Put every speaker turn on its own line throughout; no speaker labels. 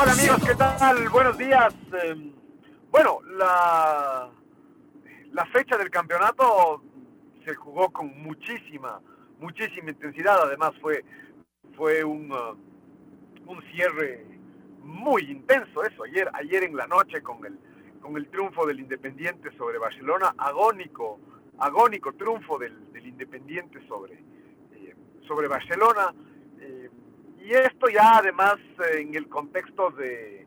Hola amigos, ¿qué tal? Buenos días. Em, bueno, la, la fecha del campeonato se jugó con muchísima, muchísima intensidad. Además fue, fue un... Uh, un cierre muy intenso eso, ayer, ayer en la noche con el, con el triunfo del Independiente sobre Barcelona, agónico, agónico triunfo del, Independiente sobre, eh, sobre Barcelona, y esto ya además eh, en el contexto de,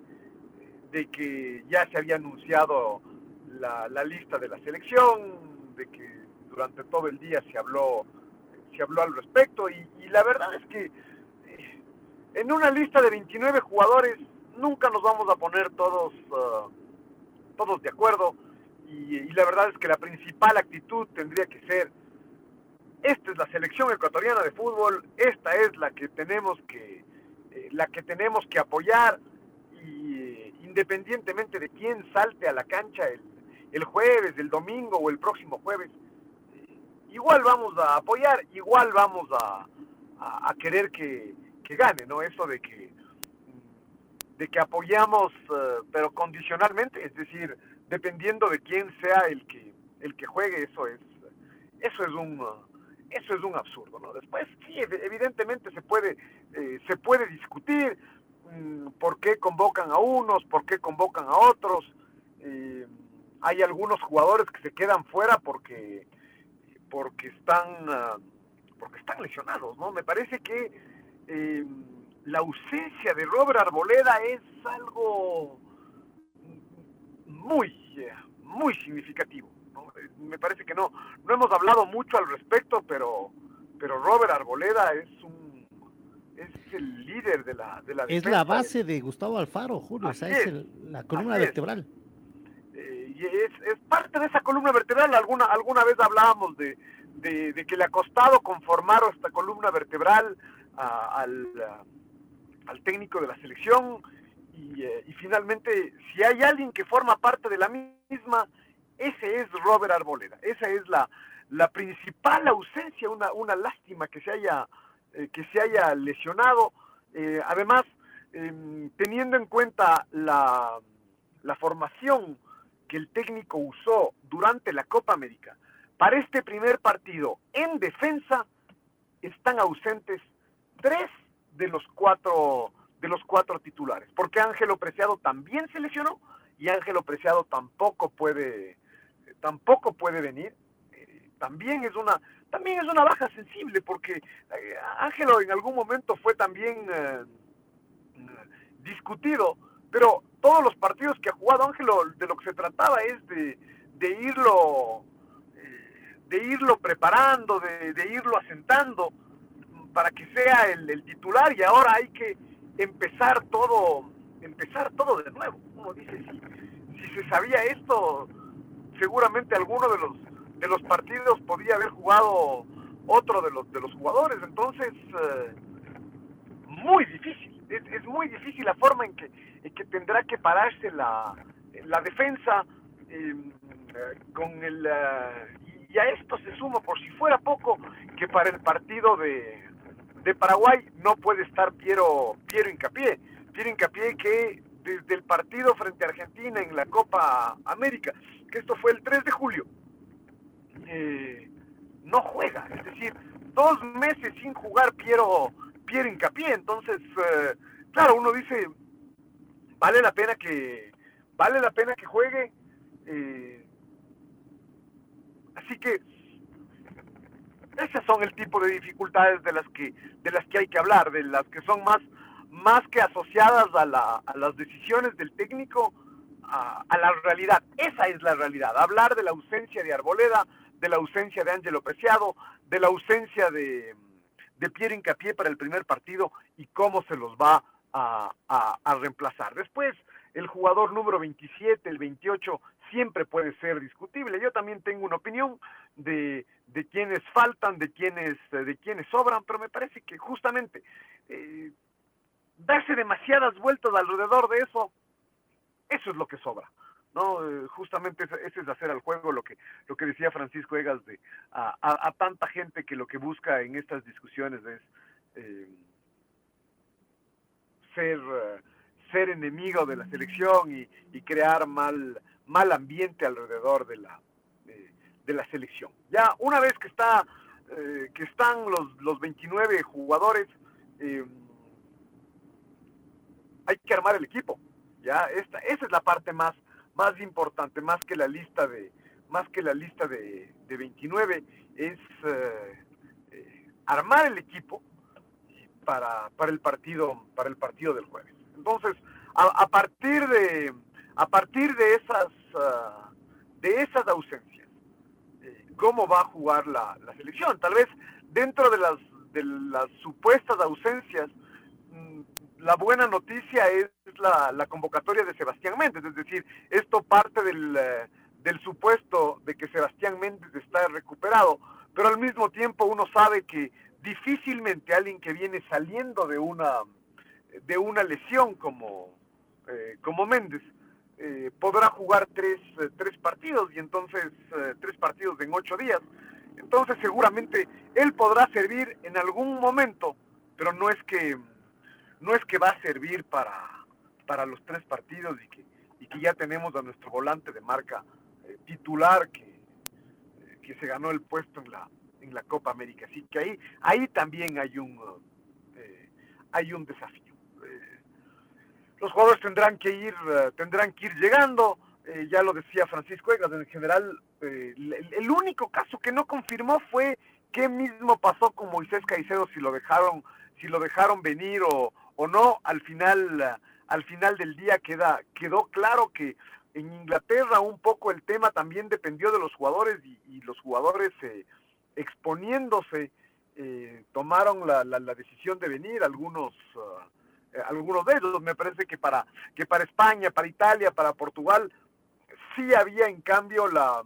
de que ya se había anunciado la, lista de la selección, de que durante todo el día se habló, se habló al respecto, y la verdad es que en una lista de 29 jugadores nunca nos vamos a poner todos, uh, todos de acuerdo y, la verdad es que la principal actitud tendría que ser, esta es la selección ecuatoriana de fútbol, esta es la que tenemos que, eh, la que, tenemos que apoyar y eh, independientemente de quién salte a la cancha el, el jueves, el domingo o el próximo jueves, eh, igual vamos a apoyar, igual vamos a, a querer que, gane, ¿no? Eso de que de que apoyamos eh, pero condicionalmente, es decir, dependiendo de quién sea el que el que juegue, eso es eso es un eso es un absurdo, ¿no? Después sí, evidentemente se puede eh, se puede discutir mm, por qué convocan a unos, por qué convocan a otros. Eh, hay algunos jugadores que se quedan fuera porque porque están ah, porque están lesionados, ¿no? Me parece que eh, la ausencia de Robert Arboleda es algo muy, muy significativo. Me parece que no, no hemos hablado mucho al respecto, pero, pero Robert Arboleda es un es el líder de la de la
Es la base de Gustavo Alfaro, Julio, esa es, la columna vertebral.
Eh, y es, es, parte de esa columna vertebral. Alguna, alguna vez hablábamos de, de, que le ha costado conformar esta columna vertebral al, al, técnico de la selección eh, y, finalmente si hay alguien que forma parte de la misma, ese es Robert Arboleda, esa es la, la principal ausencia, una, una lástima que se haya, eh, que se haya lesionado, eh, además em, teniendo en cuenta la, la formación que el técnico usó durante la Copa América, para este primer partido en defensa están ausentes tres de los cuatro de los cuatro titulares, porque Ángelo Preciado también se lesionó y Ángelo Preciado tampoco puede tampoco puede venir. Eh, también es una también es una baja sensible porque eh, Ángelo en algún momento fue también eh, discutido, pero todos los partidos que ha jugado Ángelo de lo que se trataba es de, de irlo de irlo preparando, de, de irlo asentando para que sea el, titular y ahora hay que empezar todo, empezar todo de nuevo. Uno dice, si, si se sabía esto, seguramente alguno de los, de los partidos podía haber jugado otro de los, de los jugadores. Entonces, eh, muy difícil, es, muy difícil la forma en que, en que tendrá que pararse la, la defensa em, con el... Eh, y a esto se suma, por si fuera poco, que para el partido de, de Paraguay no puede estar Piero, Piero Incapié. Piero Incapié que desde el partido frente a Argentina en la Copa América, que esto fue el 3 de julio, eh, no juega. Es decir, dos meses sin jugar Piero, Piero Incapié. Entonces, eh, claro, uno dice, vale la pena que vale la pena que juegue. eh, así que esas son el tipo de dificultades de las que de las que hay que hablar, de las que son más más que asociadas a, la- a las decisiones del técnico, a, la realidad. Esa es la realidad. Hablar de la ausencia de Arboleda, de la ausencia de Ángelo Preciado, de la ausencia de, de Pierre Incapié para el primer partido y cómo se los va a, a- reemplazar. Después, el jugador número 27, el 28, siempre puede ser discutible. Yo también tengo una opinión de, de quienes faltan, de quienes, de quienes sobran, pero me parece que justamente eh, darse demasiadas vueltas alrededor de eso, eso es lo que sobra. ¿no? Eh, justamente ese, es hacer al juego lo que, lo que decía Francisco Egas de a, a- tanta gente que lo que busca en estas discusiones es eh, ser, eh, ser enemigo de la selección y, y crear mal, mal ambiente alrededor de la, de, la selección. Ya una vez que está eh, que están los, los 29 jugadores, armar el equipo. Ya esta, esa es la parte más, más importante, más que la lista de, más que la lista de, de 29, es eh, eh, armar el equipo para, para el partido, para el partido del jueves. Entonces, a, partir de, a partir de esas, ah, de esas ausencias, eh, cómo va a jugar la, la selección. Tal vez dentro de las, de las supuestas ausencias, la buena noticia es la, la convocatoria de Sebastián Méndez, es decir, esto parte del, eh, del supuesto de que Sebastián Méndez está recuperado, pero al mismo tiempo uno sabe que difícilmente alguien que viene saliendo de una, de una lesión como, eh, como Méndez eh, podrá jugar tres, eh, tres partidos y entonces eh, tres partidos en ocho días. Entonces seguramente él podrá servir en algún momento, pero no es que no es que va a servir para, para los tres partidos y que, y que ya tenemos a nuestro volante de marca eh, titular que, eh, que se ganó el puesto en la, en la Copa América. Así que ahí, ahí también hay un, eh, hay un desafío. Los jugadores tendrán que ir, tendrán que ir llegando. ya lo decía Francisco Egas, en general, el, el único caso que no confirmó fue qué mismo pasó con Moisés Caicedo, si lo dejaron, si lo dejaron venir o, o no. Al final, al final del día queda, quedó claro que en Inglaterra un poco el tema también dependió de los jugadores y, los jugadores eh, exponiéndose eh, tomaron la, la, la decisión de venir algunos uh, algunos de ellos me parece que para que para España para Italia para Portugal sí había en cambio la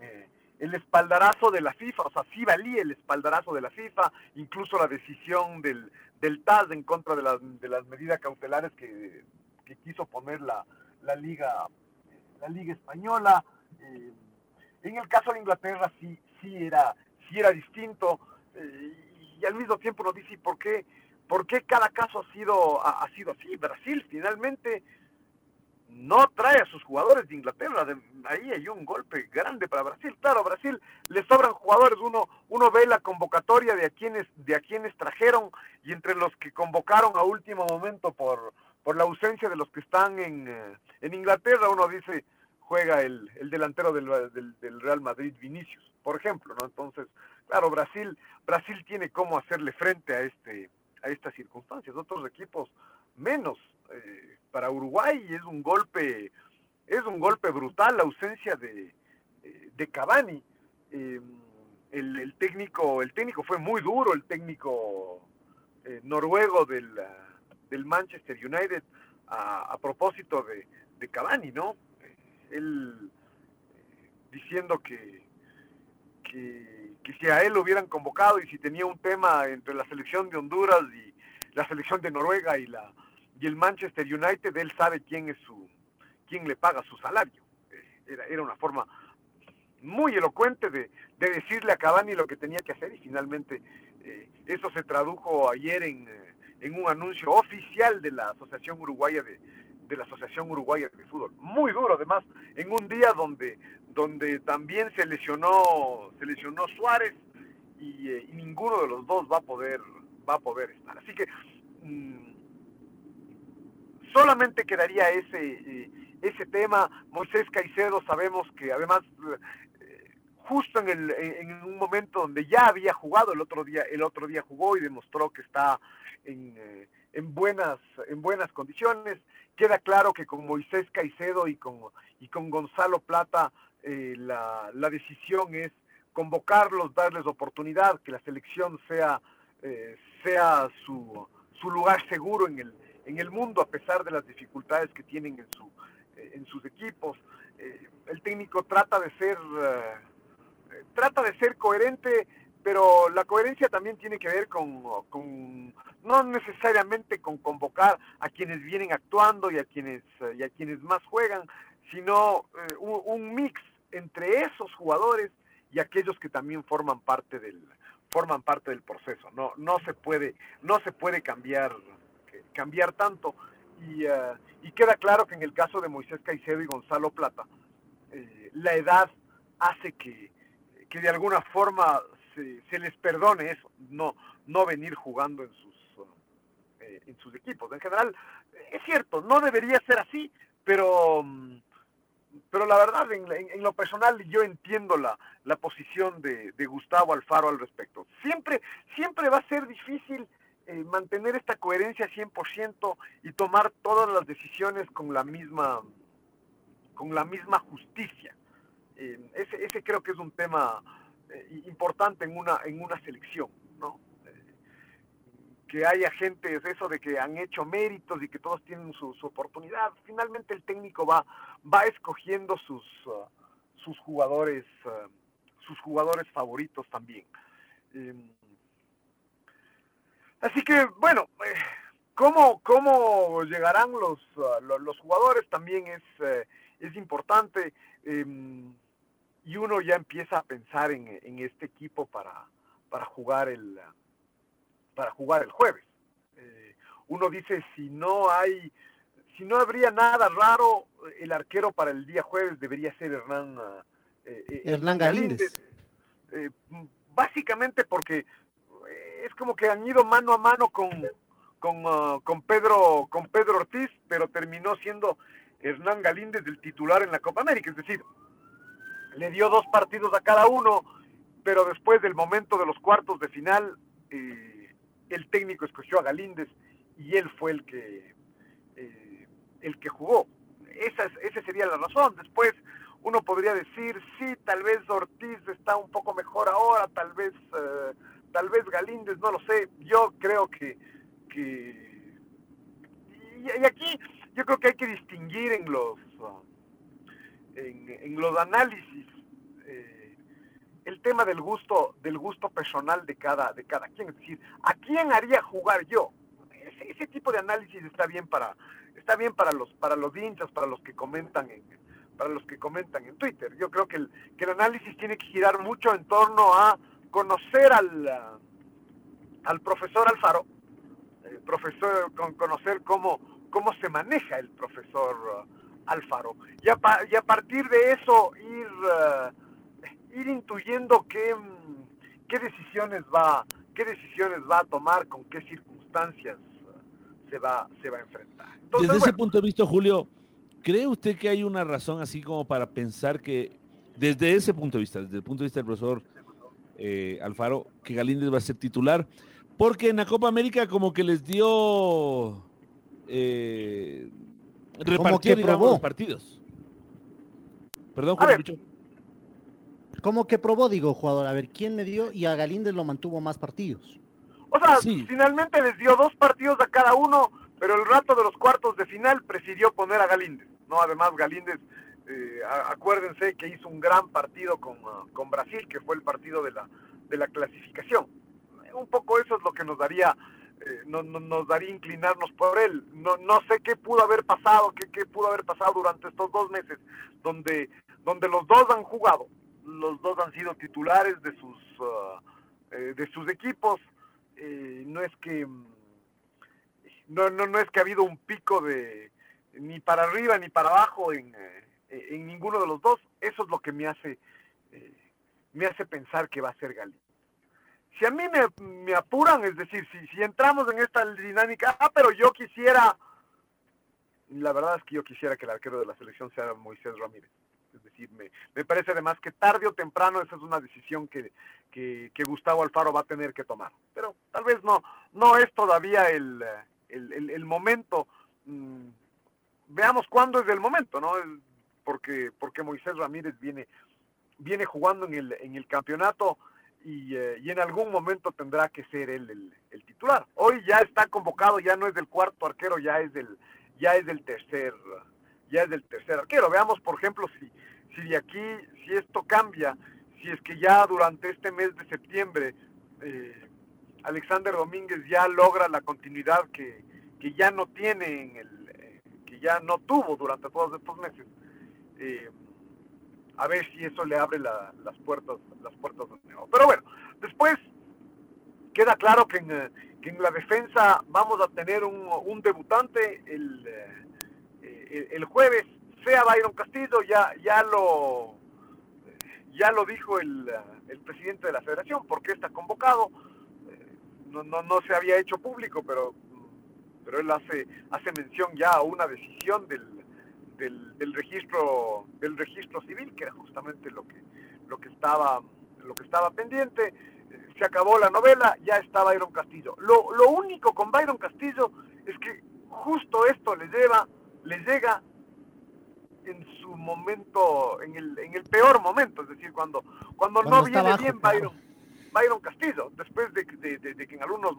eh, el espaldarazo de la FIFA o sea sí valía el espaldarazo de la FIFA incluso la decisión del del TAS en contra de las de las medidas cautelares que, que quiso poner la, la liga la liga española. Eh, en el caso de Inglaterra sí sí era sí era distinto. Eh, y al mismo tiempo nos dice por qué por qué cada caso ha sido ha, ha sido así Brasil finalmente no trae a sus jugadores de Inglaterra de, ahí hay un golpe grande para Brasil claro Brasil le sobran jugadores uno uno ve la convocatoria de a quienes de a quienes trajeron y entre los que convocaron a último momento por por la ausencia de los que están en, eh, en Inglaterra uno dice juega el, el delantero del, del, del, Real Madrid, Vinicius, por ejemplo, ¿no? Entonces, claro, Brasil, Brasil tiene cómo hacerle frente a este, a estas circunstancias. Otros equipos menos. Eh, para Uruguay es un golpe, es un golpe brutal la ausencia de, de Cavani. Eh, el, el, técnico, el técnico fue muy duro, el técnico eh, noruego del, del Manchester United a, a propósito de, de Cavani, ¿no? él eh, diciendo que, que, que, si a él lo hubieran convocado y si tenía un tema entre la selección de Honduras y la selección de Noruega y la y el Manchester United, él sabe quién es su quién le paga su salario. Eh, era, era una forma muy elocuente de, de, decirle a Cavani lo que tenía que hacer y finalmente eh, eso se tradujo ayer en, en un anuncio oficial de la Asociación Uruguaya de, de la Asociación Uruguaya de Fútbol. Muy duro, además, en un día donde, donde también se lesionó, se lesionó Suárez y, eh, ninguno de los dos va a poder, va a poder estar. Así que mmm, solamente quedaría ese, eh, ese tema. Moisés Caicedo sabemos que además eh, justo en, el, en un momento donde ya había jugado el otro día, el otro día jugó y demostró que está en, eh, en buenas, en buenas condiciones. Queda claro que con Moisés Caicedo y con, y con Gonzalo Plata la, la decisión es convocarlos, darles oportunidad, que la selección sea, sea su, su lugar seguro en el, en el mundo a pesar de las dificultades que tienen en, su, eh, en sus equipos. Eh, el técnico trata de ser eh, trata de ser coherente, pero la coherencia también tiene que ver con, no necesariamente con convocar a quienes vienen actuando y a quienes y a quienes más juegan, sino un, un, mix entre esos jugadores y aquellos que también forman parte del forman parte del proceso. No no se puede no se puede cambiar cambiar tanto. Eh, y, queda claro que en el caso de Moisés Caicedo y Gonzalo Plata, eh, la edad hace que, que de alguna forma se, les perdone eso, no, no venir jugando en sus, eh, en sus equipos. En general, es cierto, no debería ser así, pero, pero la verdad, en, lo personal, yo entiendo la, la posición de, de, Gustavo Alfaro al respecto. Siempre, siempre va a ser difícil eh, mantener esta coherencia 100% y tomar todas las decisiones con la misma, con la misma justicia. Eh, ese, ese, creo que es un tema eh, importante en una, en una selección, ¿no? que haya gente, eso de que han hecho méritos y que todos tienen su, oportunidad. Finalmente el técnico va, va escogiendo sus, uh, sus jugadores, uh, sus jugadores favoritos también. Así que, bueno, eh, ¿cómo, cómo llegarán los, uh, los, jugadores también es, eh, es importante. Em, y uno ya empieza a pensar en, en este equipo para, para, jugar el, para jugar el jueves. Eh, uno dice, si no hay, si no habría nada raro, el arquero para el día jueves debería ser Hernán,
Hernán Galíndez.
básicamente porque es como que han ido mano a mano con, con, uh, con, Pedro, con Pedro Ortiz, pero terminó siendo Hernán Galíndez el titular en la Copa América. Es decir, le dio dos partidos a cada uno, pero después del momento de los cuartos de final, eh, el técnico escogió a Galíndez y él fue el que, eh, el que jugó. Esa, esa sería la razón. Después uno podría decir, sí, tal vez Ortiz está un poco mejor ahora, tal vez... Uh, tal vez Galíndez, no lo sé, yo creo que, y, aquí yo creo que hay que distinguir en los en, los análisis eh, el tema del gusto del gusto personal de cada de cada quien, es decir, ¿a quién haría jugar yo? Ese, tipo de análisis está bien para está bien para los para los hinchas, para los que comentan en para los que comentan en Twitter. Yo creo que el, que el análisis tiene que girar mucho en torno a conocer al, al profesor Alfaro, el profesor, con conocer cómo, cómo se maneja el profesor uh, Alfaro. Y a, y a, partir de eso ir, uh, ir intuyendo qué, qué, decisiones va, qué decisiones va a tomar, con qué circunstancias uh, se, va, se va a enfrentar.
Desde ese punto de vista, Julio, ¿cree usted que hay una razón así como para pensar que, desde ese punto de vista, desde el punto de vista del profesor eh, Alfaro, que Galíndez va a ser titular, porque en la Copa América como que les dio eh, repartir los partidos. Perdón, Julio
Como que probó, digo, jugador, a ver quién me dio y a Galíndez lo mantuvo más partidos.
O sea, finalmente les dio dos partidos a cada uno, pero el rato de los cuartos de final prefirió poner a Galíndez. No, además Galíndez eh, acuérdense que hizo un gran partido con, ah, con, Brasil, que fue el partido de la, de la clasificación. Un poco eso es lo que nos daría, eh, no, nos daría inclinarnos por él. No, no sé qué pudo haber pasado, qué, qué, pudo haber pasado durante estos dos meses, donde, donde los dos han jugado, los dos han sido titulares de sus, ah, eh, de sus equipos. no es que no, no, no es que ha habido un pico de ni para arriba ni para abajo en, eh, en ninguno de los dos. Eso es lo que me hace, eh, me hace pensar que va a ser Gali. Si a mí me, apuran, es decir, si, si entramos en esta dinámica, ah, pero yo quisiera, la verdad es que yo quisiera que el arquero de la selección sea Moisés Ramírez. Es decir, me, me parece además que tarde o temprano esa es una decisión que, que, Gustavo Alfaro va a tener que tomar. Pero tal vez no, no es todavía el, el, el- el momento. Mm, veamos cuándo es el momento, ¿no? Porque, porque Moisés Ramírez viene, viene jugando en el, en el campeonato y, eh, en algún momento tendrá que ser él el, el titular. Hoy ya está convocado, ya no es del cuarto arquero, ya es del, ya es del tercer, ya es del tercer arquero. Veamos, por ejemplo, si, si de aquí, si esto cambia, si es que ya durante este mes de septiembre eh, Alexander Domínguez ya logra la continuidad que, que ya no tiene en el, eh, que ya no tuvo durante todos estos meses. Eh, a ver si eso le abre la- las puertas, las puertas de nuevo. Pero bueno, después queda claro que en, que en la defensa vamos a tener un, un debutante el, eh, eh, el jueves, sea Byron Castillo, ya, ya lo ya lo dijo el, el presidente de la federación, porque está convocado, eh, no, no, no se había hecho público, pero, pero él hace, hace mención ya a una decisión del, del, del registro del registro civil, que era justamente lo que, lo que estaba lo que estaba pendiente. Se acabó la novela, ya está Byron Castillo. Lo, lo único con Byron Castillo es que justo esto le lleva, le llega en su momento, en el, en el peor momento, es decir, cuando, cuando, no
Cuando
viene
abajo,
bien
claro.
Byron, Byron Castillo, después de, que- de- de- de que en algunos,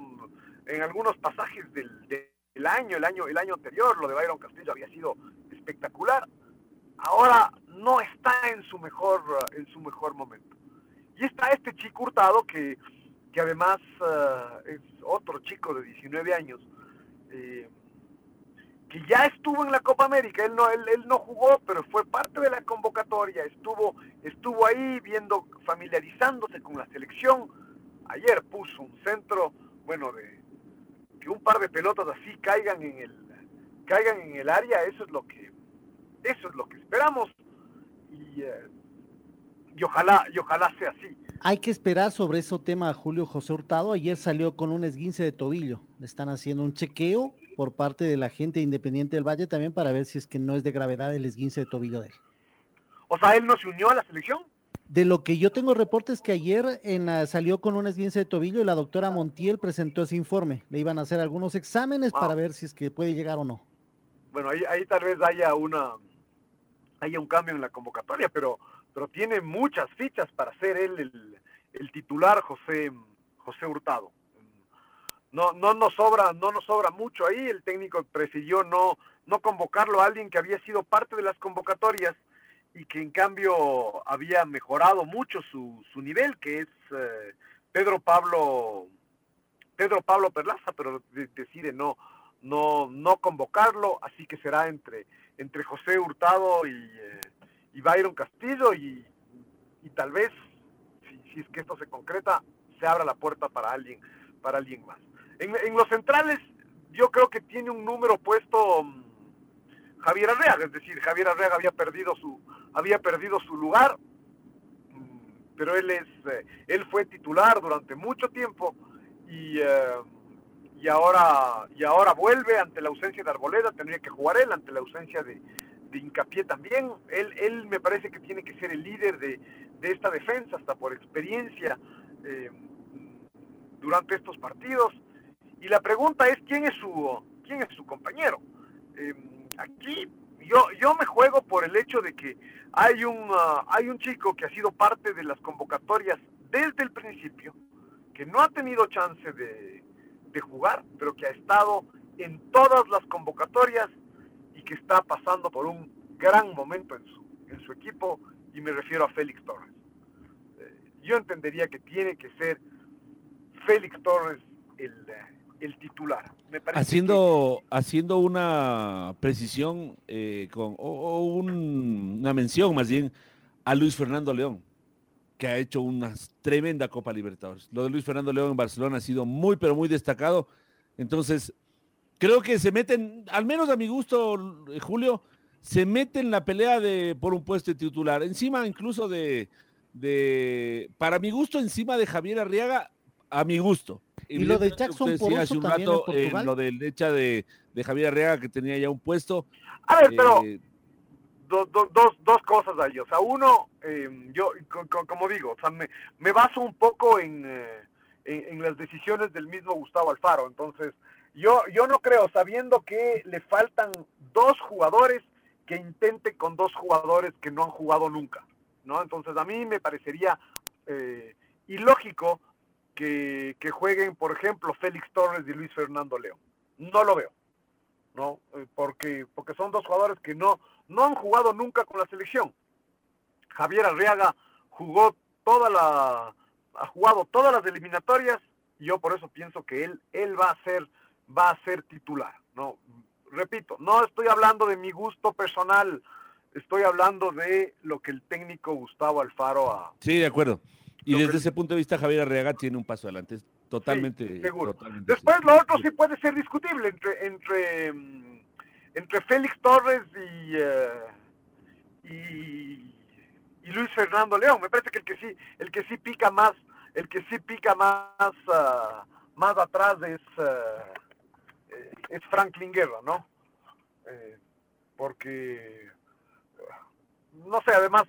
en algunos pasajes del, del año, el año, el año anterior, lo de Byron Castillo había sido espectacular, ahora no está en su mejor, en su mejor momento. Y está este chico Hurtado que, que además eh, es otro chico de 19 años, eh, que ya estuvo en la Copa América, él no, él, él no jugó, pero fue parte de la convocatoria, estuvo, estuvo ahí viendo, familiarizándose con la selección. Ayer puso un centro, bueno, de que un par de pelotas así caigan en el, caigan en el área, eso es lo que, eso es lo que esperamos y, eh, y ojalá, y ojalá sea así.
Hay que esperar sobre ese tema a Julio José Hurtado. Ayer salió con un esguince de tobillo. Le están haciendo un chequeo por parte de la gente independiente del Valle también para ver si es que no es de gravedad el esguince de tobillo de él.
O sea, él no se unió a la selección.
De lo que yo tengo reportes que ayer en salió con un esguince de tobillo y la doctora Montiel presentó ese informe. Le iban a hacer algunos exámenes para ver si es que puede llegar o no.
Bueno, ahí, ahí tal vez haya una haya un cambio en la convocatoria, pero pero tiene muchas fichas para ser él el, el titular José José Hurtado. No no nos sobra no nos sobra mucho ahí. El técnico prefirió no no convocarlo a alguien que había sido parte de las convocatorias y que en cambio había mejorado mucho su, su nivel, que es eh, Pedro Pablo Pedro Pablo Perlaza, pero de- decide no no no convocarlo, así que será entre entre José Hurtado y, eh, y Byron Castillo y, y tal vez si, si es que esto se concreta se abra la puerta para alguien para alguien más. En, en los centrales yo creo que tiene un número puesto mm, Javier Arreaga, es decir, Javier Arreaga había perdido su había perdido su lugar, mm, pero él es eh, él fue titular durante mucho tiempo y eh, y ahora y ahora vuelve ante la ausencia de Arboleda, tendría que jugar él ante la ausencia de, de Hincapié también. Él, él me parece que tiene que ser el líder de, de esta defensa, hasta por experiencia eh, durante estos partidos. Y la pregunta es quién es su quién es su compañero. Eh, aquí yo yo me juego por el hecho de que hay un ah, hay un chico que ha sido parte de las convocatorias desde el principio, que no ha tenido chance de, de jugar, pero que ha estado en todas las convocatorias y que está pasando por un gran momento en su, en su equipo, y me refiero a Félix Torres. Eh, yo entendería que tiene que ser Félix Torres el, eh, el titular. Me parece
Haciendo, haciendo una precisión eh, con, o, o un- una mención más bien a Luis Fernando León, que ha hecho una tremenda Copa Libertadores. Lo de Luis Fernando León en Barcelona ha sido muy, pero muy destacado. Entonces, creo que se meten, al menos a mi gusto, eh, Julio, se mete en la pelea de, por un puesto de titular. Encima incluso de, de, para mi gusto, encima de Javier Arriaga, a mi gusto.
Y lo de Jackson
decía hace un
también en
rato, eh,
Portugal.
lo del hecha de, de Javier Arriaga que tenía ya un puesto.
A ver, pero
eh,
do- dos, dos cosas ahí. O sea, uno, eh, yo, co- co- como digo, o sea, me, me baso un poco en, eh, en, en las decisiones del mismo Gustavo Alfaro. Entonces, yo, yo no creo, sabiendo que le faltan dos jugadores, que intente con dos jugadores que no han jugado nunca. ¿no? Entonces, a mí me parecería eh, ilógico que, que jueguen, por ejemplo, Félix Torres y Luis Fernando León. No lo veo. ¿no? Eh, Porque, porque son dos jugadores que no, no han jugado nunca con la selección. Javier Arriaga jugó toda la, ha jugado todas las eliminatorias y yo por eso pienso que él, él va a ser, va a ser titular, ¿no? Repito, no estoy hablando de mi gusto personal, estoy hablando de lo que el técnico Gustavo Alfaro ha,
sí, de acuerdo. Y
que-
desde ese punto de vista, Javier Arriaga tiene un paso adelante. Es totalmente.
Sí, seguro.
totalmente
Después
seguro.
lo otro sí puede ser discutible entre entre mm, entre Félix Torres y, eh, y y Luis Fernando León. Me parece que el que sí el que sí pica más el que sí pica más ah, más atrás es eh, es Franklin Guerra, ¿no? Eh, porque no sé, además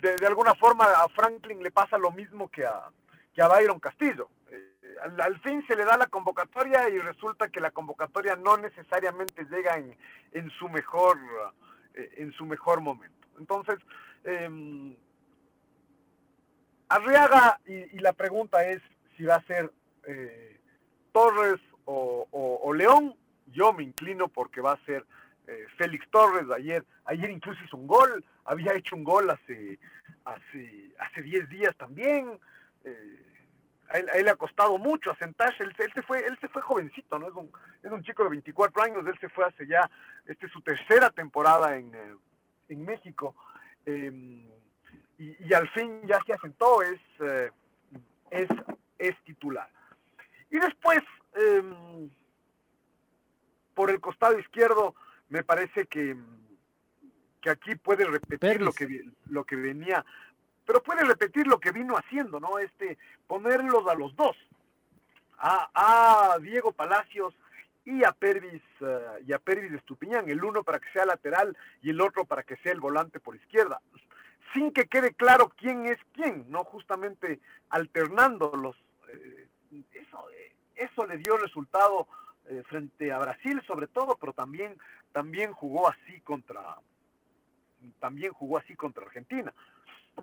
de, de alguna forma a Franklin le pasa lo mismo que a que a Byron Castillo. Al, al fin se le da la convocatoria y resulta que la convocatoria no necesariamente llega en, en su mejor eh, en su mejor momento. Entonces, eh, Arriaga, y, y la pregunta es si va a ser eh, Torres o, o- León, yo me inclino porque va a ser eh, Félix Torres, ayer, ayer incluso hizo un gol, había hecho un gol hace hace hace 10 días también, eh, a, él, a él le ha costado mucho asentarse, él, se- él se fue, él se fue jovencito, ¿no? Es un, es un chico de 24 años, él se fue hace ya, esta es su tercera temporada en, eh, en México, eh, y, y al fin ya se asentó, es, eh, es, es titular. Y después, eh, por el costado izquierdo, me parece que, que aquí puede repetir lo que, lo que venía, pero puede repetir lo que vino haciendo, ¿no? Este, ponerlos a los dos, a, a Diego Palacios y a Pervis eh, y a Pervis Estupiñán, el uno para que sea lateral y el otro para que sea el volante por izquierda, sin que quede claro quién es quién, no justamente alternándolos. eh, eso, eh, eso le dio resultado frente a Brasil sobre todo, pero también también jugó así contra también jugó así contra Argentina.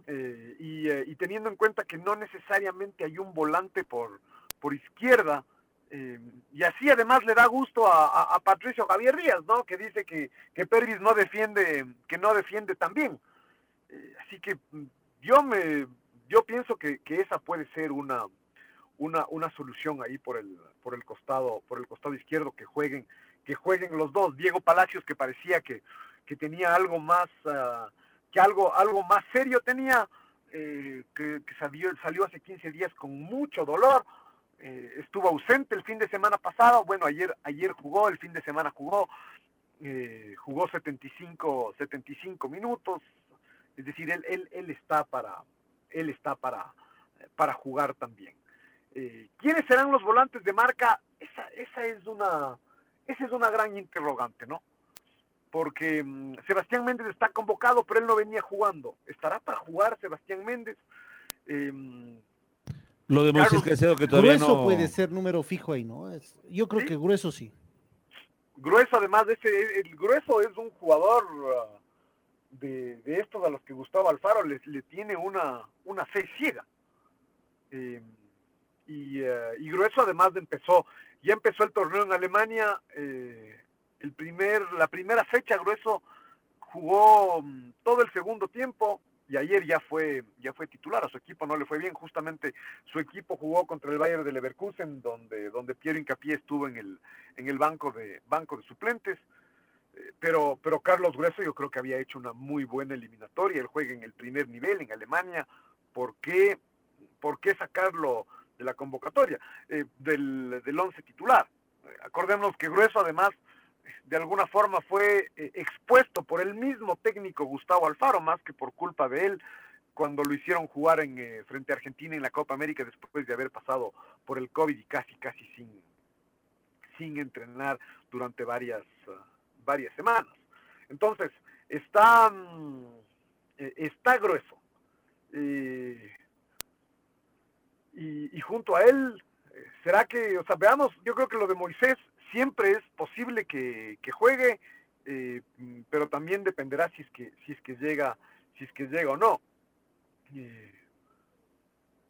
Eh, y, eh, y teniendo en cuenta que no necesariamente hay un volante por, por izquierda, eh, y así además le da gusto a, a- Patricio Javier Díaz, ¿no? Que dice que, que Pervis no defiende, que no defiende tan bien. Eh, así que mm, yo me, yo pienso que, que esa puede ser una, una, una solución ahí por el, por el costado, por el costado izquierdo, que jueguen, que jueguen los dos. Diego Palacios que parecía que, que tenía algo más, ah, que algo, algo más serio tenía, eh, que, salió, salió hace 15 días con mucho dolor, eh, estuvo ausente el fin de semana pasado, bueno, ayer, ayer jugó, el fin de semana jugó, eh, jugó 75, 75 minutos, es decir, él, él, él está para, él está para, para jugar también. Eh, ¿Quiénes serán los volantes de marca? Esa, esa es una, esa es una gran interrogante, ¿no? Porque mm, Sebastián Méndez está convocado, pero él no venía jugando. ¿Estará para jugar Sebastián Méndez? Em,
Lo de Moisés Caicedo que todavía
Grueso
no.
puede ser número fijo ahí, ¿no? Es- yo creo
Sí.
que grueso sí.
Grueso, además de ese, el Grueso es un jugador ah, de, de estos a los que Gustavo Alfaro le, le tiene una, una fe ciega. Eh, y, eh, y Grueso además de empezó, ya empezó el torneo en Alemania, eh, el primer, la primera fecha Grueso jugó mm, todo el segundo tiempo y ayer ya fue, ya fue titular, a su equipo no le fue bien, justamente su equipo jugó contra el Bayern de Leverkusen, donde, donde Piero Incapié estuvo en el, en el banco de, banco de suplentes. Eh, Pero, pero Carlos Grueso yo creo que había hecho una muy buena eliminatoria. Él juega en el primer nivel en Alemania. ¿Por qué, por qué sacarlo de la convocatoria, eh, del, del once titular? Eh, acordémonos que Grueso además de alguna forma fue eh, expuesto por el mismo técnico Gustavo Alfaro, más que por culpa de él, cuando lo hicieron jugar en eh, frente a Argentina en la Copa América después de haber pasado por el COVID y casi casi sin sin entrenar durante varias ah, varias semanas. Entonces, está mm, eh, está grueso. Eh, y, y junto a él, ¿será que, o sea, veamos, yo creo que lo de Moisés siempre es posible que, que juegue, eh, pero también dependerá si es que, si es que llega, si es que llega o no. Eh,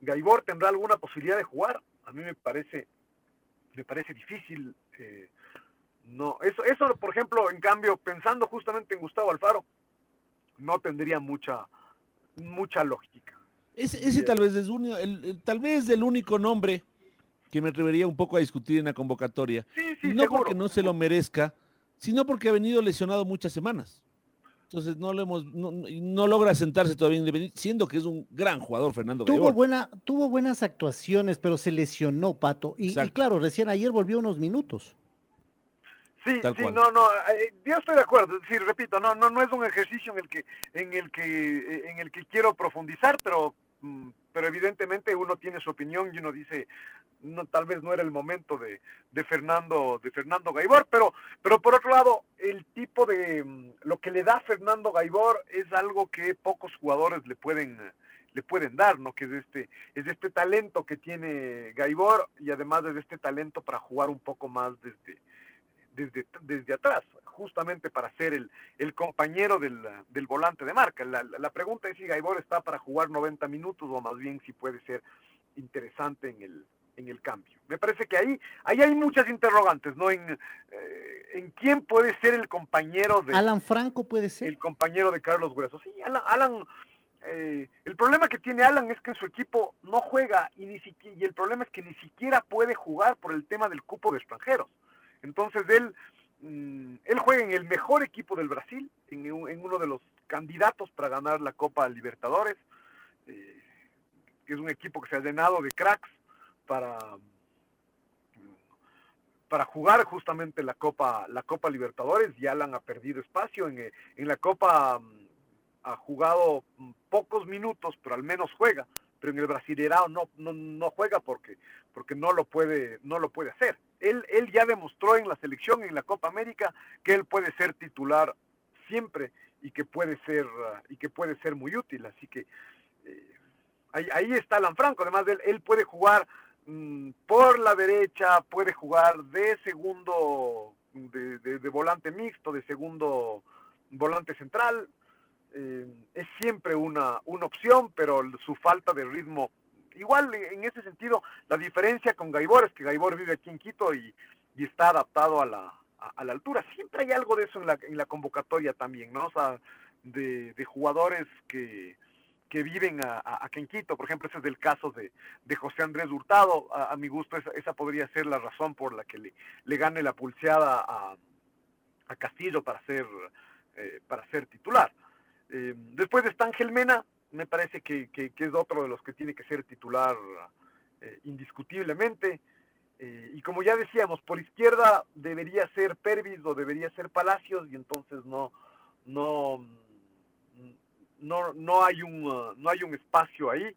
Gaibor tendrá alguna posibilidad de jugar, a mí me parece, me parece difícil. eh, no, eso, eso, por ejemplo, en cambio, pensando justamente en Gustavo Alfaro, no tendría mucha, mucha lógica.
Ese, ese tal vez es el- tal vez el único nombre que me atrevería un poco a discutir en la convocatoria.
Sí, sí,
no
seguro.
porque no se lo merezca, sino porque ha venido lesionado muchas semanas. Entonces no lo hemos, no, logra sentarse todavía independiente, siendo que es un gran jugador Fernando
Tuvo, buena, tuvo buenas actuaciones, pero se lesionó, Pato. Y, claro, recién ayer volvió unos minutos.
Sí,
Tal
sí,
cual.
no, no, eh, yo estoy de acuerdo. Sí, repito, no, no, no es un ejercicio en el que, en el que, eh, en el que quiero profundizar, pero, mm, pero evidentemente uno tiene su opinión y uno dice, tal vez no era el momento de, de Fernando, de Fernando Gaibor, pero, pero por otro lado, el tipo de, mm, lo que le da Fernando Gaibor es algo que pocos jugadores le pueden, le pueden dar, ¿no? Que es este, es este talento que tiene Gaibor y además es este talento para jugar un poco más desde desde, desde atrás, justamente para ser el, el compañero del, del volante de marca. La, la- pregunta es si Gaibor está para jugar 90 minutos o más bien si puede ser interesante en el, en el cambio. Me parece que ahí, ahí hay muchas interrogantes, ¿no? En, eh, en quién puede ser el compañero de
Alan Franco puede ser.
el compañero de Carlos Grueso. Sí, Alan, Alan, eh, el problema que tiene Alan es que en su equipo no juega y, ni siquiera, y el problema es que ni siquiera puede jugar por el tema del cupo de extranjeros. Entonces él, mm, él juega en el mejor equipo del Brasil, en, un- en uno de los candidatos para ganar la Copa Libertadores, eh, que es un equipo que se ha llenado de cracks para para jugar justamente la Copa la Copa Libertadores. Y Alan ha perdido espacio. En, eh, en la Copa mm, ha jugado mm, pocos minutos pero al menos juega pero en el Brasileirao no, no no juega porque porque no lo puede no lo puede hacer él él ya demostró en la selección en la Copa América que él puede ser titular siempre y que puede ser ah, y que puede ser muy útil así que eh, ahí, ahí está Alan Franco además de él, él puede jugar mm, por la derecha, puede jugar de segundo, de- de volante mixto, de segundo volante central. Eh, es siempre una, una opción, pero su falta de ritmo, igual en ese sentido, la diferencia con Gaibor es que Gaibor vive aquí en Quito y, y está adaptado a la, a, la altura. Siempre hay algo de eso en la, en la convocatoria también, ¿no? O sea, de, de jugadores que, que viven a, a- en Quito. Por ejemplo, ese es el caso de, de José Andrés Hurtado. A, a mi gusto, esa, esa podría ser la razón por la que le, le gane la pulseada a, a Castillo para ser, eh, para ser titular. Eh, después está Ángel Mena, me parece que, que- que es otro de los que tiene que ser titular eh, indiscutiblemente. Eh, y como ya decíamos, por izquierda debería ser Pervis o debería ser Palacios y entonces no, no, no, no hay un uh, no hay un espacio ahí.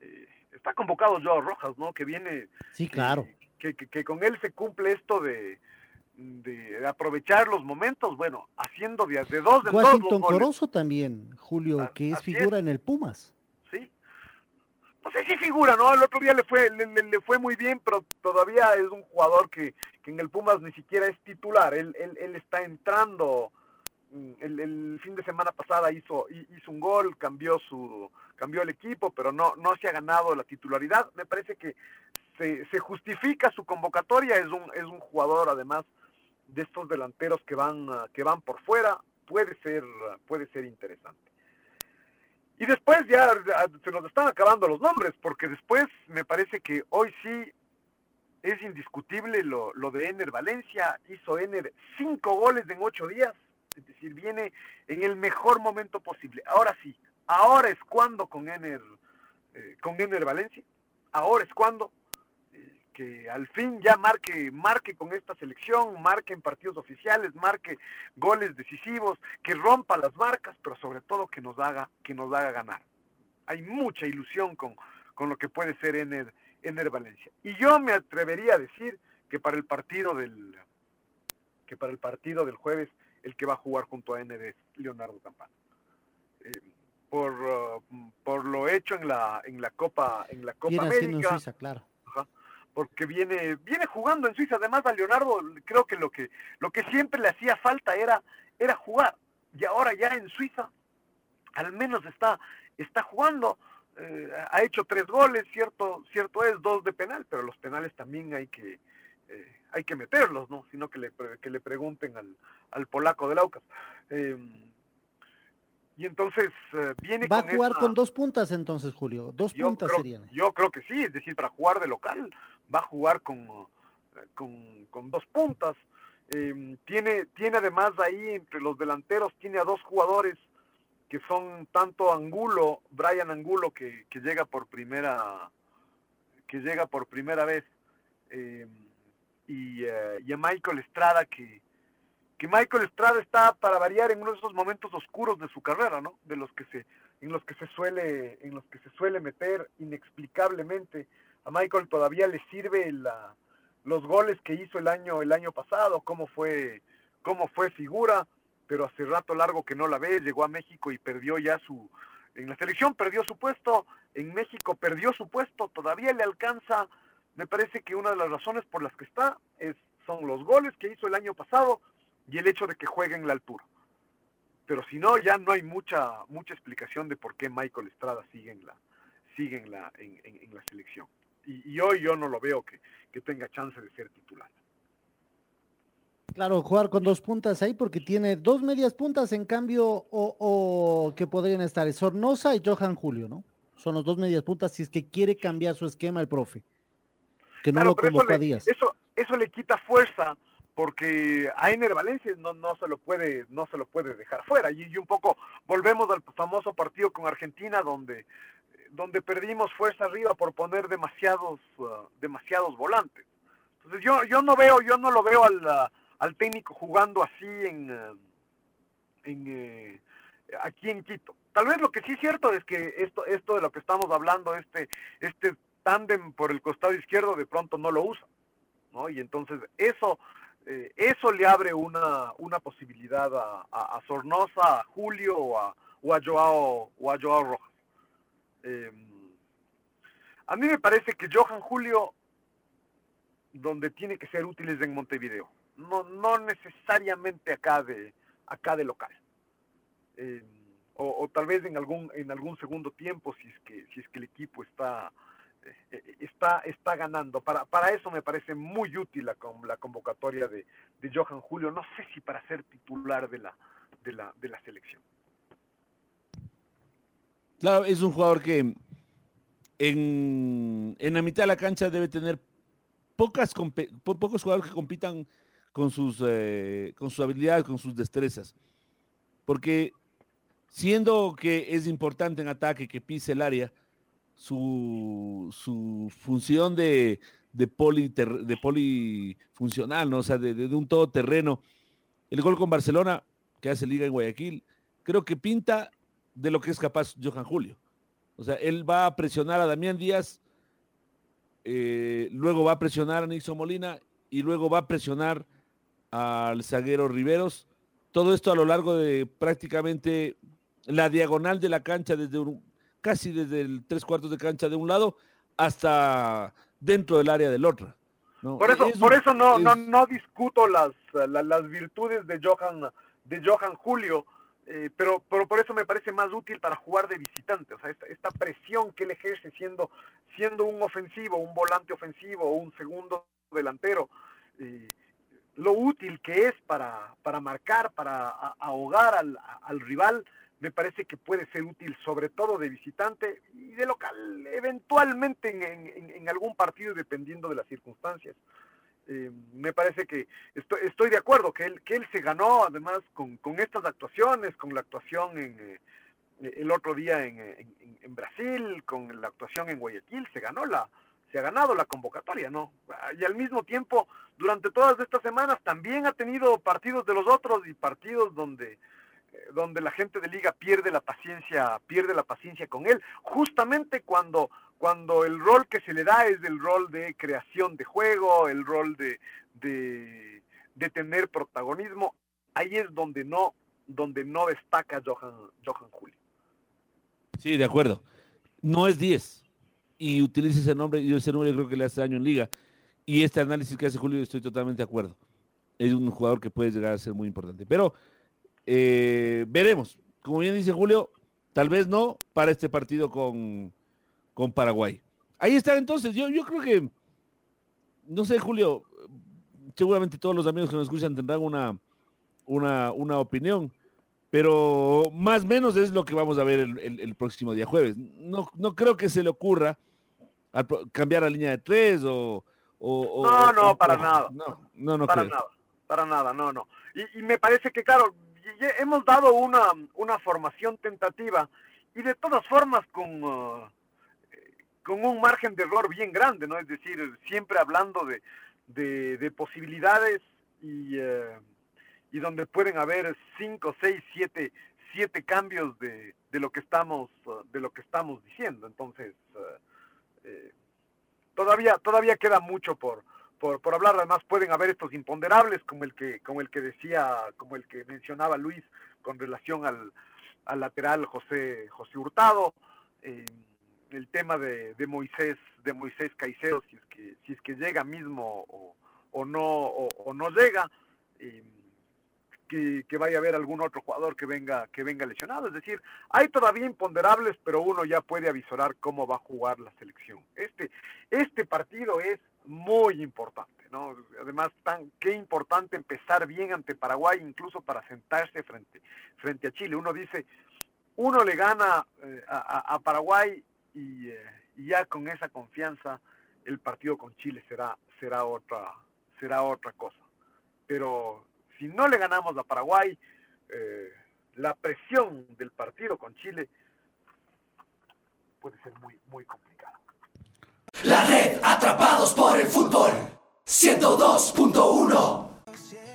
Eh, está convocado Joao Rojas, ¿no? Que viene
Sí, claro.
que, que- que con él se cumple esto de, de aprovechar los momentos, bueno, haciendo de, de dos dos
Washington
los goles,
Corozo también, Julio,
A-
que es figura en el Pumas.
¿sí? No sé si figura, ¿no? El otro día le fue, le, le- le fue muy bien, pero todavía es un jugador que, que en el Pumas ni siquiera es titular. Él, él, él está entrando. mm, El, el fin de semana pasada hizo, hi- hizo un gol, cambió su cambió el equipo, pero no, no se ha ganado la titularidad. Me parece que se, se justifica su convocatoria, es un, es un jugador además de estos delanteros que van, ah, que van por fuera, puede ser, puede ser interesante. Y después ya ah, se nos están acabando los nombres, porque después me parece que hoy sí es indiscutible lo, lo de Ener Valencia. Hizo Ener cinco goles en ocho días, es decir, viene en el mejor momento posible. Ahora sí, ahora es cuando con Ener, eh, con Ener Valencia, ahora es cuando que al fin ya marque, marque con esta selección, marque en partidos oficiales, marque goles decisivos, que rompa las marcas, pero sobre todo que nos haga, que nos haga ganar. hay mucha ilusión con, con lo que puede ser Ener, Ener Valencia. Y yo me atrevería a decir que para el partido del que para el partido del jueves el que va a jugar junto a Ener es Leonardo Campana. Eh, por, uh, por lo hecho en la en la Copa en la Copa América,
Suiza, claro.
Porque viene viene jugando en Suiza. Además a Leonardo creo que lo que lo que siempre le hacía falta era era jugar. Y ahora ya en Suiza al menos está está jugando. Eh, ha hecho tres goles cierto cierto es dos de penal pero los penales también hay que eh, hay que meterlos no sino que le que le pregunten al, al polaco del Aucas Eh, y entonces eh, viene
Va a
con
jugar
esa-
con dos puntas entonces, Julio. Dos
yo
puntas
creo,
serían.
yo creo que sí, es decir, para jugar de local va a jugar con, eh, con, con dos puntas. Eh, tiene, tiene además ahí entre los delanteros, tiene a dos jugadores que son tanto Angulo, Brian Angulo, que, que llega por primera que llega por primera vez, eh, y, eh, y a Michael Estrada, que, que Michael Estrada está para variar en uno de esos momentos oscuros de su carrera, ¿no? De los que se, en los que se suele, en los que se suele meter inexplicablemente. A Michael todavía le sirve la, los goles que hizo el año, el año pasado, cómo fue, cómo fue figura, pero hace rato largo que no la ve, llegó a México y perdió ya su, en la selección perdió su puesto, en México perdió su puesto, todavía le alcanza, me parece que una de las razones por las que está es, son los goles que hizo el año pasado y el hecho de que juegue en la altura. Pero si no, ya no hay mucha mucha explicación de por qué Michael Estrada sigue en la, sigue en la, en, en- en la selección. Y, y hoy yo no lo veo que, que tenga chance de ser titular.
Claro, jugar con dos puntas ahí porque tiene dos medias puntas en cambio o, o que podrían estar es Sornosa y Johan Julio, ¿no? Son los dos medias puntas si es que quiere cambiar su esquema el profe. Que no
Claro,
lo
eso
convocó a Díaz.
eso, eso le quita fuerza porque a Ener Valencia no, no se lo puede no se lo puede dejar fuera. Y, un poco volvemos al famoso partido con Argentina donde donde perdimos fuerza arriba por poner demasiados uh, demasiados volantes. Entonces yo yo no veo yo no lo veo al, uh, al técnico jugando así en uh, en eh, aquí en Quito. Tal vez lo que sí es cierto es que esto esto de lo que estamos hablando este este tándem por el costado izquierdo de pronto no lo usa ¿no? y entonces eso eh, eso le abre una, una posibilidad a, a, Sornosa, a Julio o a, Joao o a Joao Rojas. Eh, a mí me parece que Johan Julio, donde tiene que ser útil es en Montevideo, no, no necesariamente acá de, acá de local. Eh, o, o, tal vez en algún, en algún segundo tiempo si es que, si es que el equipo está, está, está ganando. Para, para eso me parece muy útil la, la convocatoria de, de, Johan Julio. No sé si para ser titular de la, de la, de la selección.
Claro, es un jugador que en, en la mitad de la cancha debe tener pocas, po pocos jugadores que compitan con sus, eh, con sus habilidades, con sus destrezas. Porque siendo que es importante en ataque que pise el área, su, su función de, de, de polifuncional, ¿no? o sea, de, de, de, un todoterreno. El gol con Barcelona, que hace Liga en Guayaquil, creo que pinta de lo que es capaz Johan Julio. O sea, él va a presionar a Damián Díaz, eh, luego va a presionar a Nixon Molina y luego va a presionar al zaguero Riveros. Todo esto a lo largo de prácticamente la diagonal de la cancha desde un, casi desde el tres cuartos de cancha de un lado hasta dentro del área del otro.
¿no? Por eso, es, por eso no, es... no, no, discuto las, las, las, virtudes de Johan, de Johan Julio, eh, pero, pero por eso me parece más útil para jugar de visitante. O sea, esta, esta presión que él ejerce siendo, siendo un ofensivo, un volante ofensivo o un segundo delantero, eh, lo útil que es para, para marcar, para ahogar al, al rival, me parece que puede ser útil sobre todo de visitante y de local, eventualmente en, en, algún partido dependiendo de las circunstancias. Eh, me parece que estoy, estoy, de acuerdo que él, que él se ganó además con, con estas actuaciones, con la actuación en, eh, el otro día en, Brasil, con la actuación en Guayaquil, se ganó la, se ha ganado la convocatoria, ¿no? Y al mismo tiempo, durante todas estas semanas también ha tenido partidos de los otros y partidos donde
donde la gente de liga pierde la paciencia, pierde la paciencia con él, justamente cuando, cuando el rol que se le da es el rol de creación de juego, el rol de, de, tener protagonismo, ahí es donde no, donde no destaca Johan, Johan Julio.
Sí, de acuerdo. No es 10. Y utiliza ese nombre, y ese nombre creo que le hace daño en liga. Y este análisis que hace Julio, estoy totalmente de acuerdo. Es un jugador que puede llegar a ser muy importante. Pero eh, veremos. Como bien dice Julio, tal vez no para este partido con, con Paraguay. Ahí está entonces. Yo, yo creo que, no sé, Julio, seguramente todos los amigos que nos escuchan tendrán una, una, una opinión, pero más o menos es lo que vamos a ver el, el, el próximo día jueves. No, no creo que se le ocurra al, cambiar la línea de tres o... o
no, no,
o,
para nada.
No, no, no
para
creo.
nada, para nada, no, no. Y, y me parece que, claro, hemos dado una, una formación tentativa y de todas formas con, uh, con un margen de error bien grande, ¿no? Es decir, siempre hablando de, de, de posibilidades y, uh, y donde pueden haber cinco, seis, siete, siete cambios de, de lo que estamos uh, de lo que estamos diciendo. Entonces, eh, todavía todavía queda mucho por, por, por, hablar, además pueden haber estos imponderables como el que, como el que decía, como el que mencionaba Luis con relación al, al lateral José, José Hurtado, eh, el tema de, de, Moisés, de Moisés Caicedo, si es que, si es que llega mismo o, o no, o, no llega, eh, que, que, vaya a haber algún otro jugador que venga, que venga lesionado. Es decir, hay todavía imponderables, pero uno ya puede avisorar cómo va a jugar la selección. Este, este partido es muy importante, ¿no? Además, tan, qué importante empezar bien ante Paraguay, incluso para sentarse frente, frente a Chile. Uno dice, uno le gana eh, a, Paraguay y, eh, y, ya con esa confianza el partido con Chile será, será, otra, será otra cosa. Pero si no le ganamos a Paraguay, eh, la presión del partido con Chile puede ser muy, muy complicada.
La red Atrapados por el Fútbol. 102.1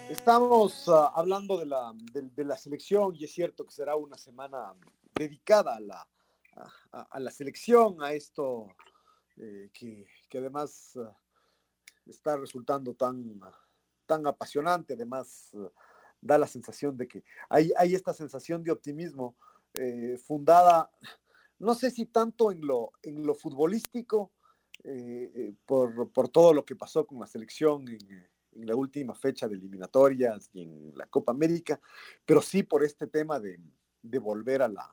Estamos uh, hablando de la, de, la selección y es cierto que será una semana dedicada a la, a, la selección, a esto eh, que, que, además uh, está resultando tan, tan apasionante, además uh, da la sensación de que hay, hay esta sensación de optimismo eh, fundada, no sé si tanto en lo, en lo futbolístico, eh, por, por, todo lo que pasó con la selección en, en, la última fecha de eliminatorias y en la Copa América, pero sí por este tema de, de volver a la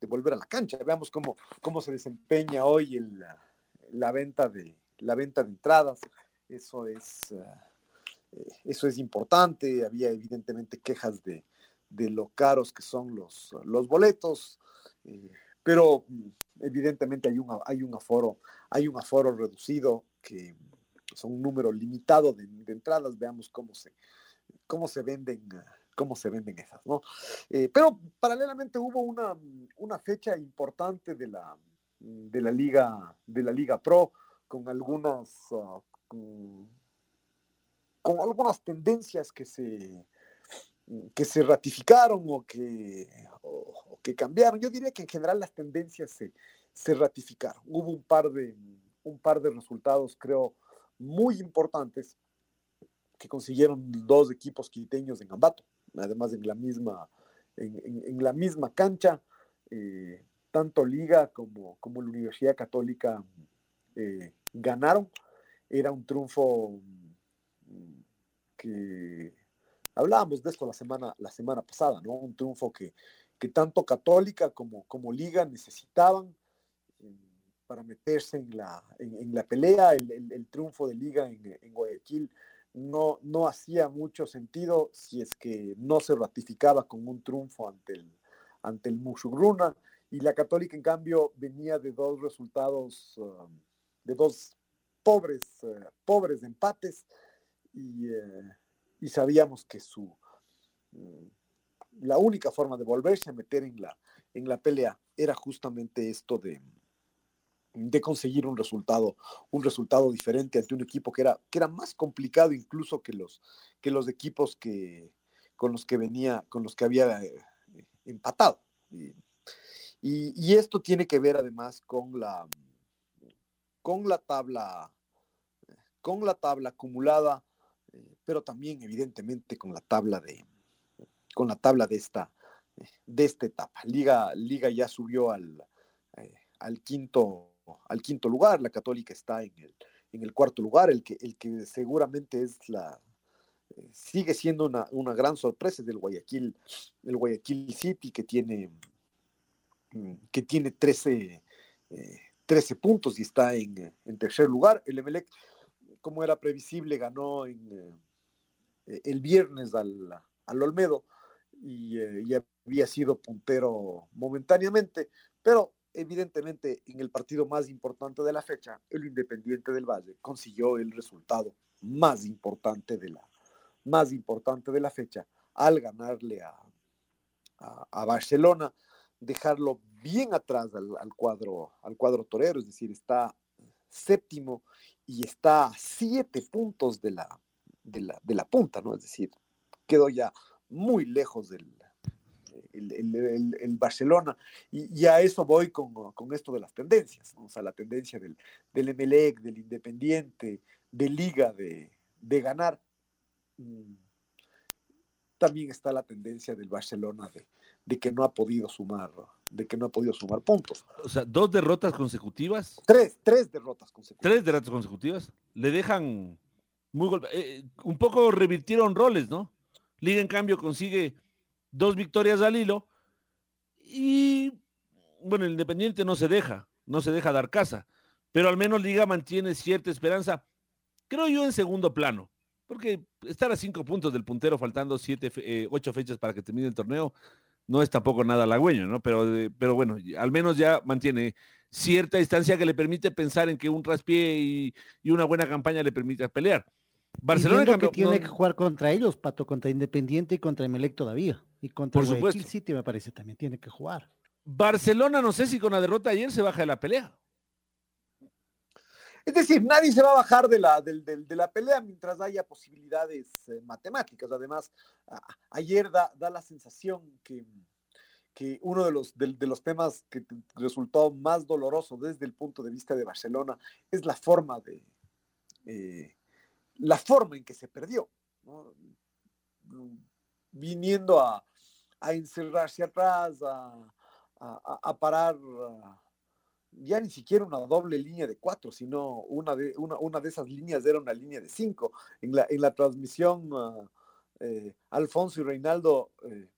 de volver a la cancha. Veamos cómo, cómo se desempeña hoy el, la, venta de, la venta de entradas. Eso es, eso es importante. Había evidentemente quejas de, de lo caros que son los, los boletos. Eh, pero evidentemente hay un, hay un aforo, hay un aforo reducido que son un número limitado de, entradas, veamos cómo se, cómo se venden, cómo se venden esas, ¿no? Eh, pero paralelamente hubo una, una fecha importante de la, de la liga, de la liga pro, con algunas, uh, con, con algunas tendencias que se, que se ratificaron o que, que, cambiaron. Yo diría que en general las tendencias se, se, ratificaron. Hubo un par, de, un par de resultados, creo, muy importantes que consiguieron dos equipos quiteños en Ambato, además en la misma, en, en, la misma cancha. Eh, tanto Liga como, como la Universidad Católica eh, ganaron. Era un triunfo que Hablábamos de esto la semana, la semana pasada, ¿no? Un triunfo que, que tanto Católica como, como Liga necesitaban eh, para meterse en la, en, la pelea. El, el, triunfo de Liga en, Guayaquil no, no hacía mucho sentido si es que no se ratificaba con un triunfo ante el, ante el. Y la Católica, en cambio, venía de dos resultados, uh, de dos pobres, uh, pobres empates. Y. Uh, y sabíamos que su la única forma de volverse a meter en la, en la pelea era justamente esto de, de conseguir un resultado, un resultado diferente ante un equipo que era, que era más complicado incluso que los, que los equipos que, con los que venía, con los que había empatado. Y, y, esto tiene que ver además con la, con la tabla, con la tabla acumulada, eh, pero también evidentemente con la tabla de, con la tabla de esta, de esta etapa. Liga, Liga ya subió al, eh, al, quinto, al quinto lugar, la Católica está en el, en el cuarto lugar, el que, el que seguramente es la, eh, sigue siendo una, una, gran sorpresa del Guayaquil, el Guayaquil City que tiene, mm, que tiene 13, 13 puntos y está en, en, tercer lugar. El Emelec, como era previsible, ganó en, el viernes al, al Olmedo eh, y, había sido puntero momentáneamente, pero evidentemente en el partido más importante de la fecha, el Independiente del Valle consiguió el resultado más importante de la, más importante de la fecha al ganarle a, Barcelona, dejarlo bien atrás al, al, cuadro, al cuadro torero, es decir, está séptimo y está a siete puntos de la, de la, de la punta, ¿no? Es decir, quedó ya muy lejos del el, Barcelona. Y, a eso voy con, esto de las tendencias, o sea, la tendencia del, del Emelec, del Independiente, de Liga, de, ganar. Mm, también está la tendencia del Barcelona de, que no ha podido sumar, de que no ha podido sumar puntos.
O sea, dos derrotas consecutivas.
Tres, tres derrotas consecutivas.
Tres derrotas consecutivas. Le dejan muy golpe. Eh, un poco revirtieron roles, ¿no? Liga, en cambio, consigue dos victorias al hilo y, bueno, el Independiente no se deja, no se deja dar casa, pero al menos Liga mantiene cierta esperanza, creo yo, en segundo plano, porque estar a cinco puntos del puntero faltando siete, eh, ocho fechas para que termine el torneo, no es tampoco nada halagüeño, ¿no? Pero, eh, pero bueno, al menos ya mantiene cierta distancia que le permite pensar en que un traspié y, y una buena campaña le permite pelear.
Barcelona que tiene que jugar contra ellos, Pato, contra Independiente y contra Emelec todavía. Y contra Por Guayaquil City me parece también tiene que jugar.
Barcelona no sé si con la derrota ayer se baja de la pelea.
Es decir, nadie se va a bajar de la, de, la pelea mientras haya posibilidades eh, matemáticas. Además, ayer da, da, la sensación que, que uno de los, de, los temas que resultó más doloroso desde el punto de vista de Barcelona es la forma de, eh, la forma en que se perdió, viniendo a, encerrarse atrás, a, parar ya ni siquiera una doble línea de cuatro, sino una de, una, de esas líneas era una línea de cinco. En la, en la transmisión, ah, eh, Alfonso y Reinaldo eh,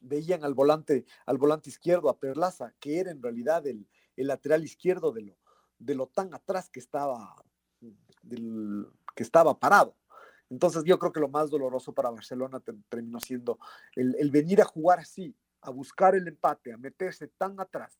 veían al volante, al volante izquierdo, a Perlaza, que era en realidad el, lateral izquierdo de lo, de lo tan atrás que estaba del, estaba parado. Entonces yo creo que lo más doloroso para Barcelona terminó siendo el, venir a jugar así, a buscar el empate, a meterse tan atrás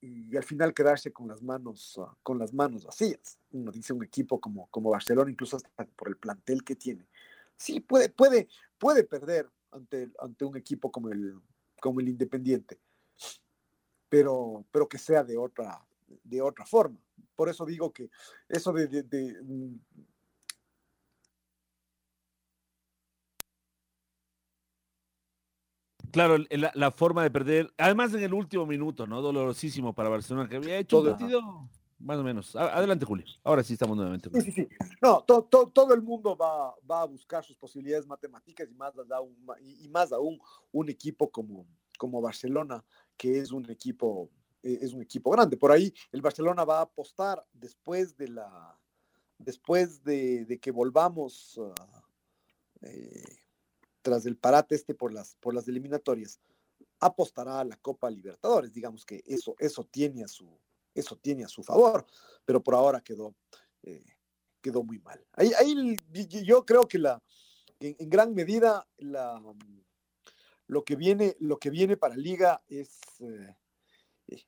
y, al final quedarse con las manos, ah, con las manos vacías. Uno dice un equipo como, como Barcelona, incluso hasta por el plantel que tiene. Sí, puede, puede, puede perder ante, ante un equipo como el, como el Independiente, pero, pero que sea de otra, de otra forma. Por eso digo que eso de, mm,
Claro, la, forma de perder, además en el último minuto, ¿no? Dolorosísimo para Barcelona, que había hecho un partido más o menos. Adelante, Julio. Ahora sí estamos nuevamente.
Sí, sí, sí. No, todo el mundo va, a buscar sus posibilidades matemáticas y más, aún, y más aún un equipo como, como Barcelona, que es un equipo eh, es un equipo grande. Por ahí el Barcelona va a apostar después de la después de, que volvamos eh, tras el parate este por las por las eliminatorias, apostará a la Copa Libertadores. Digamos que eso, eso tiene a su eso tiene a su favor, pero por ahora quedó, eh, quedó muy mal. Ahí, ahí, yo creo que la, en, gran medida la, lo, que viene, lo que viene para Liga es,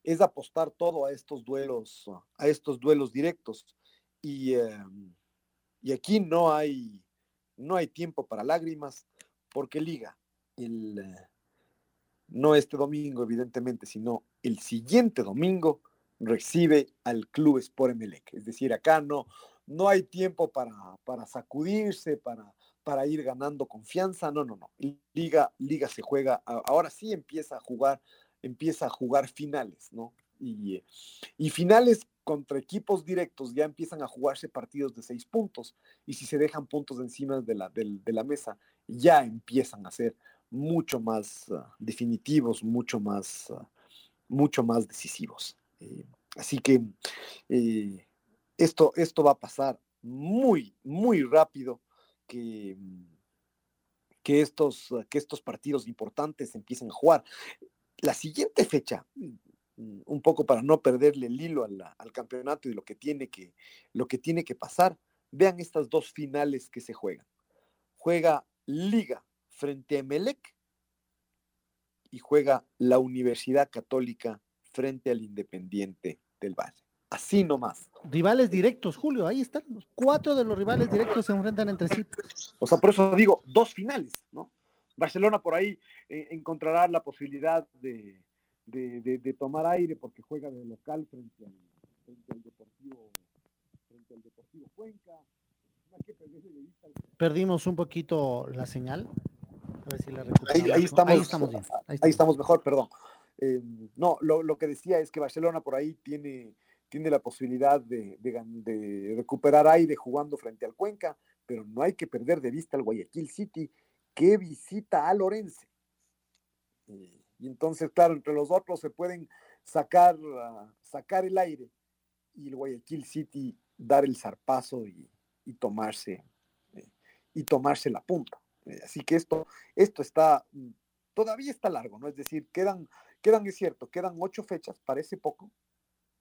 es apostar todo a estos duelos, a estos duelos directos. Y, em, y aquí no hay, no hay tiempo para lágrimas, porque Liga, el, eh, no este domingo, evidentemente, sino el siguiente domingo, recibe al Club Sport Emelec. Es decir, acá no, no hay tiempo para, para sacudirse, para, para ir ganando confianza. No, no, no. Liga, Liga se juega, ahora sí empieza a jugar, empieza a jugar finales, ¿no? Y, eh, y finales contra equipos directos ya empiezan a jugarse partidos de seis puntos. Y si se dejan puntos encima de la, de, la mesa, ya empiezan a ser mucho más ah, definitivos, mucho más, ah, mucho más decisivos. Eh, así que eh, esto, esto va a pasar muy, muy rápido que, que, estos, que estos partidos importantes empiecen a jugar. La siguiente fecha, un poco para no perderle el hilo al, campeonato y lo que, tiene que, lo que tiene que pasar, vean estas dos finales que se juegan. Juega Liga frente a Emelec y juega la Universidad Católica frente al Independiente del Valle. Así nomás.
Rivales directos, Julio, ahí están. Cuatro de los rivales directos se enfrentan entre sí.
O sea, por eso digo, dos finales, ¿no? Barcelona por ahí eh, encontrará la posibilidad de, de, tomar aire porque juega de local frente al, Deportivo frente al Deportivo Cuenca.
Perdimos un poquito la señal. A ver si la
ahí, ahí, estamos, ahí, estamos, bien. Ahí estamos, mejor, perdón. Eh, no, lo, lo, que decía es que Barcelona por ahí tiene tiene la posibilidad de, recuperar aire jugando frente al Cuenca, pero no hay que perder de vista al Guayaquil City que visita a Lorense. Y, entonces, claro, entre los otros se pueden sacar, ah, sacar el aire y el Guayaquil City dar el zarpazo y, tomarse eh, y tomarse la punta. Eh, así que esto, esto está, todavía está largo, ¿no? Es decir, quedan, quedan, es cierto, quedan ocho fechas, parece poco,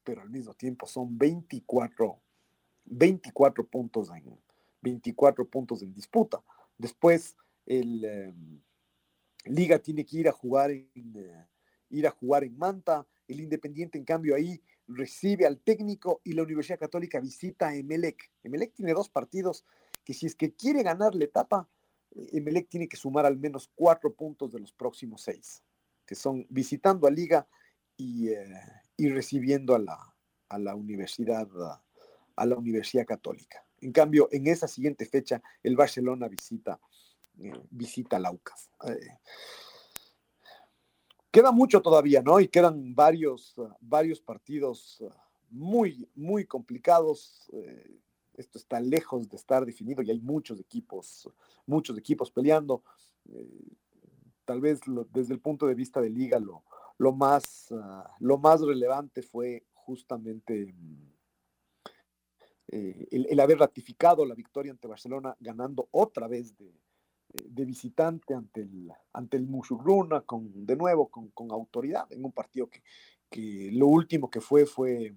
pero al mismo tiempo son 24, 24 puntos en 24 puntos en disputa. Después el em, Liga tiene que ir a jugar en eh, ir a jugar en Manta, el Independiente en cambio ahí recibe al técnico y la Universidad Católica visita a Emelec. Emelec tiene dos partidos que si es que quiere ganar la etapa, Emelec tiene que sumar al menos cuatro puntos de los próximos seis, que son visitando a Liga y, eh, y recibiendo a la, a la universidad a la Universidad Católica. En cambio, en esa siguiente fecha, el Barcelona visita, eh, visita Laucas. Eh, queda mucho todavía, ¿no? Y quedan varios, varios partidos muy, muy complicados. Eh, esto está lejos de estar definido y hay muchos equipos, muchos equipos peleando. tal vez desde el punto de vista de liga lo, lo más, ah, lo más relevante fue justamente mm, eh, el, haber ratificado la victoria ante Barcelona, ganando otra vez de, eh, visitante ante el, ante el Musurruna, con, de nuevo con, autoridad, en un partido que, que, lo último que fue fue,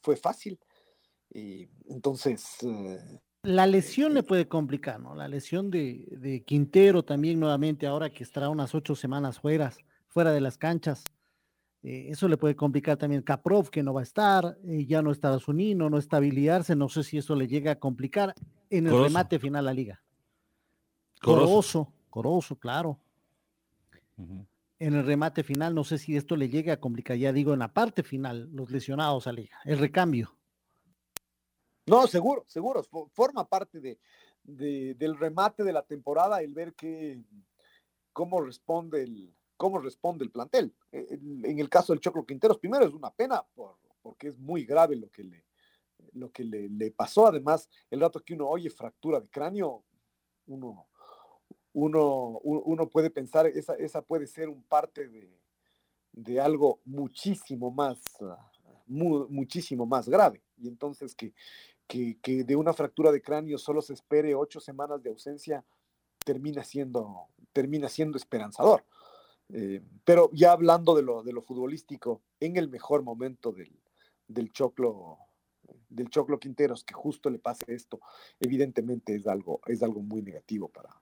fue fácil. entonces...
Eh, la lesión le puede complicar, ¿no? La lesión de, de Quintero también nuevamente, ahora que estará unas ocho semanas fuera fuera de las canchas. Eh, eso le puede complicar también Kaprov, que no va a estar, eh, ya no estará Zunino, no estabilizarse, no sé si eso le llega a complicar en el remate final a la liga. Coroso, Coroso, claro. En el remate final, no sé si esto le llega a complicar, ya digo, en la parte final, los lesionados a liga, el recambio.
No, seguro, seguro, forma parte de, del remate de la temporada el ver que, cómo responde el, cómo responde el plantel. E, en el caso del Choclo Quinteros, primero es una pena porque es muy grave lo que le, lo que le, pasó. Además, el rato que uno oye fractura de cráneo, uno, uno, uno puede pensar, esa, esa puede ser un parte de, algo muchísimo más, muchísimo más grave. Y entonces que, que, que, de una fractura de cráneo solo se espere ocho semanas de ausencia, termina siendo, termina siendo esperanzador. Eh, pero ya hablando de lo, de lo futbolístico, en el mejor momento del, del Choclo del Choclo Quinteros, que justo le pase esto, evidentemente es algo, es algo muy negativo para,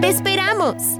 ¡Te esperamos!